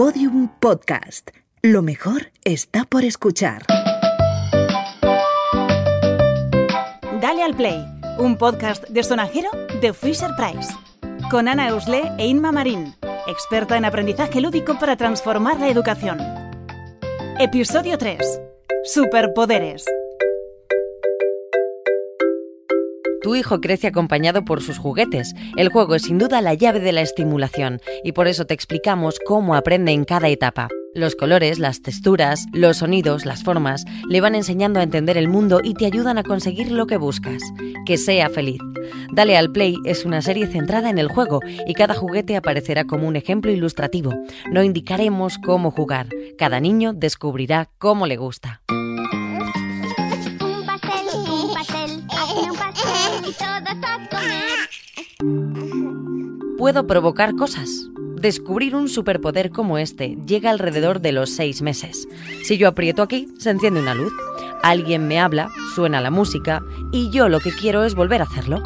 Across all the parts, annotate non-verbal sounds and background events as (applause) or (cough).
Podium Podcast. Lo mejor está por escuchar. Dale al Play, un podcast de sonajero de Fisher Price. Con Ana Eusle e Inma Marín, experta en aprendizaje lúdico para transformar la educación. Episodio 3. Superpoderes. Tu hijo crece acompañado por sus juguetes. El juego es sin duda la llave de la estimulación y por eso te explicamos cómo aprende en cada etapa. Los colores, las texturas, los sonidos, las formas le van enseñando a entender el mundo y te ayudan a conseguir lo que buscas. Que sea feliz. Dale al Play es una serie centrada en el juego y cada juguete aparecerá como un ejemplo ilustrativo. No indicaremos cómo jugar. Cada niño descubrirá cómo le gusta. Puedo provocar cosas. Descubrir un superpoder como este llega alrededor de los seis meses. Si yo aprieto aquí, se enciende una luz. Alguien me habla, suena la música y yo lo que quiero es volver a hacerlo.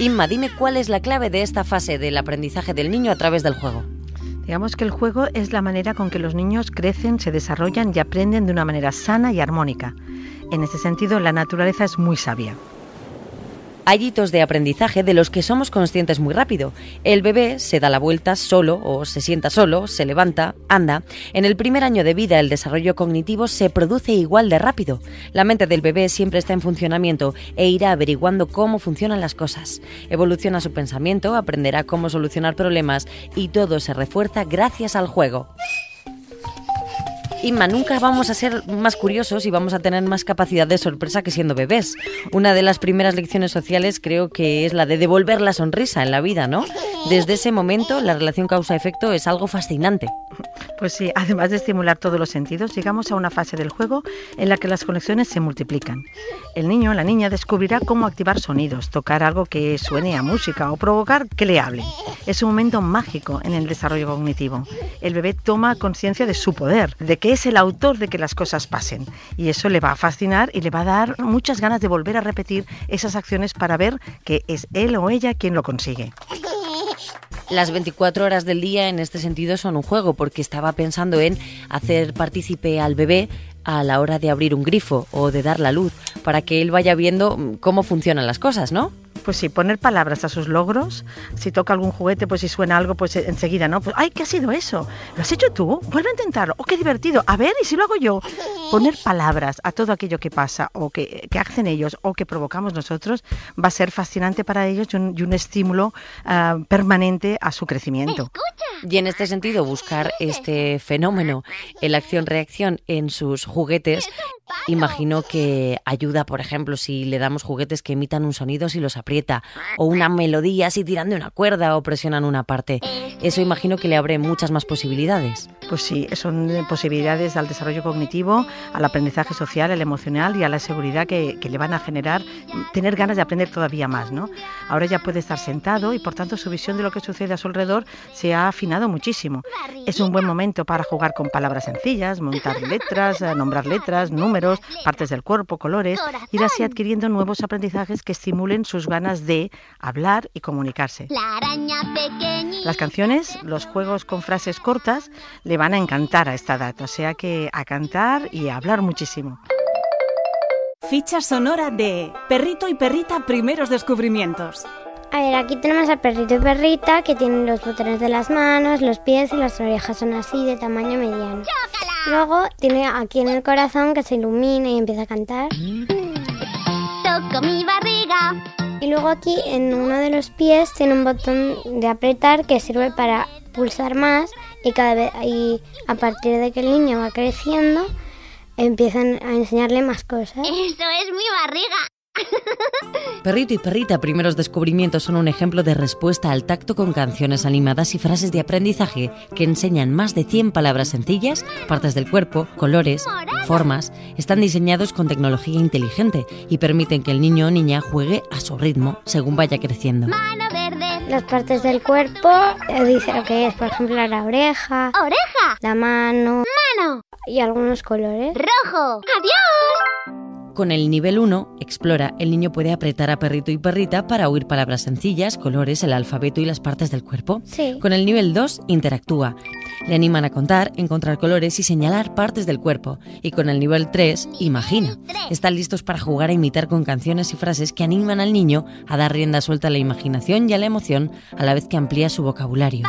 Inma, dime cuál es la clave de esta fase del aprendizaje del niño a través del juego. Digamos que el juego es la manera con que los niños crecen, se desarrollan y aprenden de una manera sana y armónica. En ese sentido, la naturaleza es muy sabia. Hay hitos de aprendizaje de los que somos conscientes muy rápido. El bebé se da la vuelta solo o se sienta solo, se levanta, anda. En el primer año de vida el desarrollo cognitivo se produce igual de rápido. La mente del bebé siempre está en funcionamiento e irá averiguando cómo funcionan las cosas. Evoluciona su pensamiento, aprenderá cómo solucionar problemas y todo se refuerza gracias al juego. Inma, nunca vamos a ser más curiosos y vamos a tener más capacidad de sorpresa que siendo bebés. Una de las primeras lecciones sociales creo que es la de devolver la sonrisa en la vida, ¿no? Desde ese momento la relación causa-efecto es algo fascinante. Pues sí, además de estimular todos los sentidos, llegamos a una fase del juego en la que las conexiones se multiplican. El niño, la niña, descubrirá cómo activar sonidos, tocar algo que suene a música o provocar que le hablen. Es un momento mágico en el desarrollo cognitivo. El bebé toma conciencia de su poder, de que es el autor de que las cosas pasen. Y eso le va a fascinar y le va a dar muchas ganas de volver a repetir esas acciones para ver que es él o ella quien lo consigue. Las 24 horas del día en este sentido son un juego porque estaba pensando en hacer partícipe al bebé a la hora de abrir un grifo o de dar la luz para que él vaya viendo mm, cómo funcionan las cosas, ¿no? Pues sí, poner palabras a sus logros. Si toca algún juguete, pues si suena algo, pues enseguida, ¿no? Pues, ay, ¿qué ha sido eso? ¿Lo has hecho tú? Vuelve a intentarlo. ¡Oh, qué divertido! A ver, ¿y si lo hago yo? Poner palabras a todo aquello que pasa o que, que hacen ellos o que provocamos nosotros va a ser fascinante para ellos y un, y un estímulo ah, permanente a su crecimiento. Y en este sentido, buscar este fenómeno, el acción-reacción en sus juguetes, imagino que ayuda, por ejemplo, si le damos juguetes que imitan un sonido si los aprieta, o una melodía si tiran de una cuerda o presionan una parte. Eso imagino que le abre muchas más posibilidades. Pues sí, son posibilidades al desarrollo cognitivo, al aprendizaje social, al emocional y a la seguridad que, que le van a generar tener ganas de aprender todavía más, ¿no? Ahora ya puede estar sentado y por tanto su visión de lo que sucede a su alrededor se ha afinado muchísimo. Es un buen momento para jugar con palabras sencillas, montar letras, eh, nombrar letras, números, partes del cuerpo, colores, ir así adquiriendo nuevos aprendizajes que estimulen sus ganas de hablar y comunicarse. Las canciones, los juegos con frases cortas, le van a encantar a esta edad, o sea que a cantar y a hablar muchísimo. Ficha sonora de Perrito y Perrita Primeros Descubrimientos. A ver, aquí tenemos a perrito y perrita que tienen los botones de las manos, los pies y las orejas son así de tamaño mediano. Luego tiene aquí en el corazón que se ilumina y empieza a cantar. Toco mi barriga. Y luego aquí en uno de los pies tiene un botón de apretar que sirve para pulsar más y cada vez y a partir de que el niño va creciendo empiezan a enseñarle más cosas. Eso es mi barriga. Perrito y Perrita Primeros Descubrimientos son un ejemplo de respuesta al tacto con canciones animadas y frases de aprendizaje que enseñan más de 100 palabras sencillas, partes del cuerpo, colores, formas. Están diseñados con tecnología inteligente y permiten que el niño o niña juegue a su ritmo según vaya creciendo. Mano verde. Las partes del cuerpo eh, dice lo que es, por ejemplo, la oreja, Oreja. la mano Mano. y algunos colores. Rojo. Adiós. Con el nivel 1, Explora, el niño puede apretar a perrito y perrita para oír palabras sencillas, colores, el alfabeto y las partes del cuerpo. Sí. Con el nivel 2, Interactúa. Le animan a contar, encontrar colores y señalar partes del cuerpo. Y con el nivel 3, imagina. Están listos para jugar a imitar con canciones y frases que animan al niño a dar rienda suelta a la imaginación y a la emoción a la vez que amplía su vocabulario.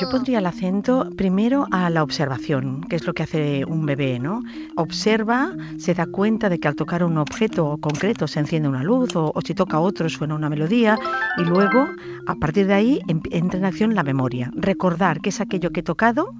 Yo pondría el acento primero a la observación, que es lo que hace un bebé, ¿no? Observa, se da cuenta de que al tocar un objeto concreto se enciende una luz o, o si toca otro suena una melodía y luego a partir de ahí em- entra en acción la memoria, recordar qué es aquello que he tocado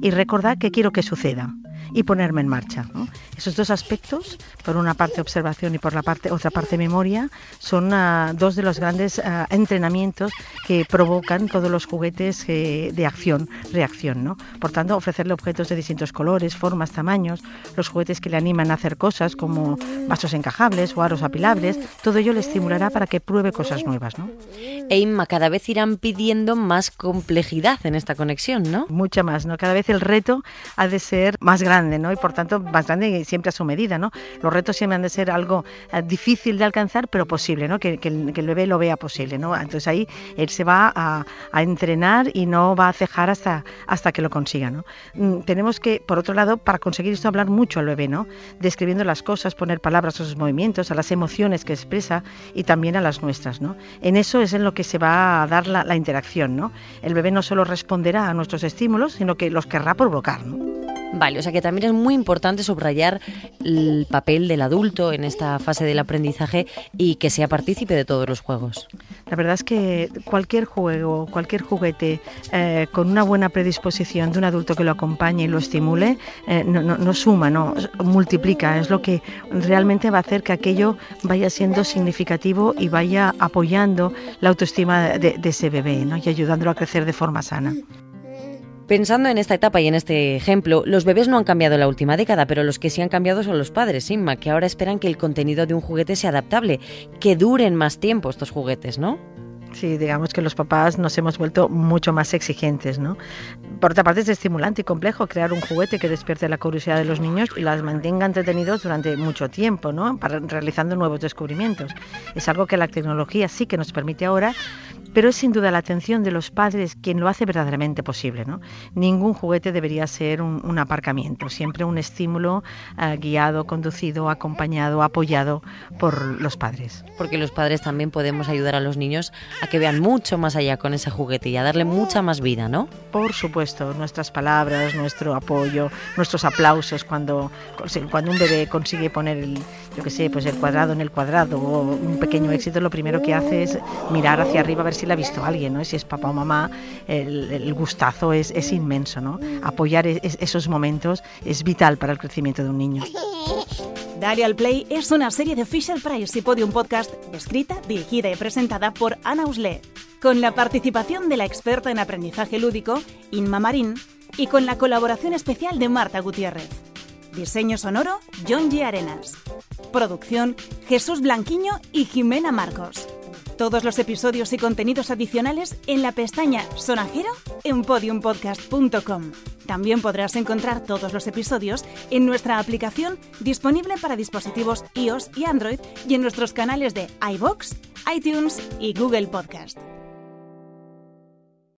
y recordar qué quiero que suceda y ponerme en marcha. ¿no? Esos dos aspectos, por una parte observación y por la parte otra parte memoria, son ah, dos de los grandes ah, entrenamientos que provocan todos los juguetes eh, de acción, reacción. ¿no? Por tanto, ofrecerle objetos de distintos colores, formas, tamaños, los juguetes que le animan a hacer cosas como vasos encajables o aros apilables, todo ello le estimulará para que pruebe cosas nuevas. ¿no? E Inma, cada vez irán pidiendo más complejidad en esta conexión, ¿no? mucha más, ¿no? Cada vez el reto ha de ser más grande, ¿no? Y por tanto, más siempre a su medida, ¿no? Los retos siempre han de ser algo eh, difícil de alcanzar, pero posible, ¿no? Que, que el, bebé lo vea posible, ¿no? Entonces ahí él se va a, entrenar y no va a cejar hasta, hasta que lo consiga. Mm, Tenemos que, por otro lado, para conseguir esto, hablar mucho al bebé. Describiendo las cosas, poner palabras a sus movimientos, a las emociones que expresa y también a las nuestras, ¿no? En eso es en lo que se va a dar la, interacción, ¿no? El bebé no solo responderá a nuestros estímulos, sino que los querrá provocar. Vale, o sea que también es muy importante subrayar el papel del adulto en esta fase del aprendizaje y que sea partícipe de todos los juegos. La verdad es que cualquier juego, cualquier juguete eh, con una buena predisposición de un adulto que lo acompañe y lo estimule, eh, no, no- no suma, no multiplica. Es lo que realmente va a hacer que aquello vaya siendo significativo y vaya apoyando la autoestima de, de ese bebé ¿no? y ayudándolo a crecer de forma sana. Pensando en esta etapa y en este ejemplo, los bebés no han cambiado en la última década, pero los que sí han cambiado son los padres, Inma, que ahora esperan que el contenido de un juguete sea adaptable, que duren más tiempo estos juguetes, ¿no? Sí, digamos que los papás nos hemos vuelto mucho más exigentes, ¿no? Por otra parte es estimulante y complejo crear un juguete que despierte la curiosidad de los niños y las mantenga entretenidos durante mucho tiempo, ¿no? Para, realizando nuevos descubrimientos. Es algo que la tecnología sí que nos permite ahora, pero es sin duda la atención de los padres quien lo hace verdaderamente posible, ¿no? Ningún juguete debería ser un, un aparcamiento, siempre un estímulo eh, guiado, conducido, acompañado, apoyado por los padres. Porque los padres también podemos ayudar a los niños a que vean mucho más allá con ese juguete y a darle mucha más vida, ¿no? Por supuesto, nuestras palabras, nuestro apoyo, nuestros aplausos cuando, cuando un bebé consigue poner el, yo qué sé, pues el cuadrado en el cuadrado o un pequeño éxito, lo primero que hace es mirar hacia arriba a ver si le ha visto alguien, ¿no? Si es papá o mamá, el, gustazo es, inmenso, ¿no? Apoyar es- esos momentos es vital para el crecimiento de un niño. (laughs) Dale al Play es una serie de Fisher Price y Podium Podcast escrita, dirigida y presentada por Ana Usle, con la participación de la experta en aprendizaje lúdico, Inma Marín, y con la colaboración especial de Marta Gutiérrez. Diseño sonoro, John G. Arenas. Producción, Jesús Blanquiño y Jimena Marcos. Todos los episodios y contenidos adicionales en la pestaña Sonajero en podiumpodcast.com. También podrás encontrar todos los episodios en nuestra aplicación disponible para dispositivos iOS y Android y en nuestros canales de iBox, iTunes y Google Podcast.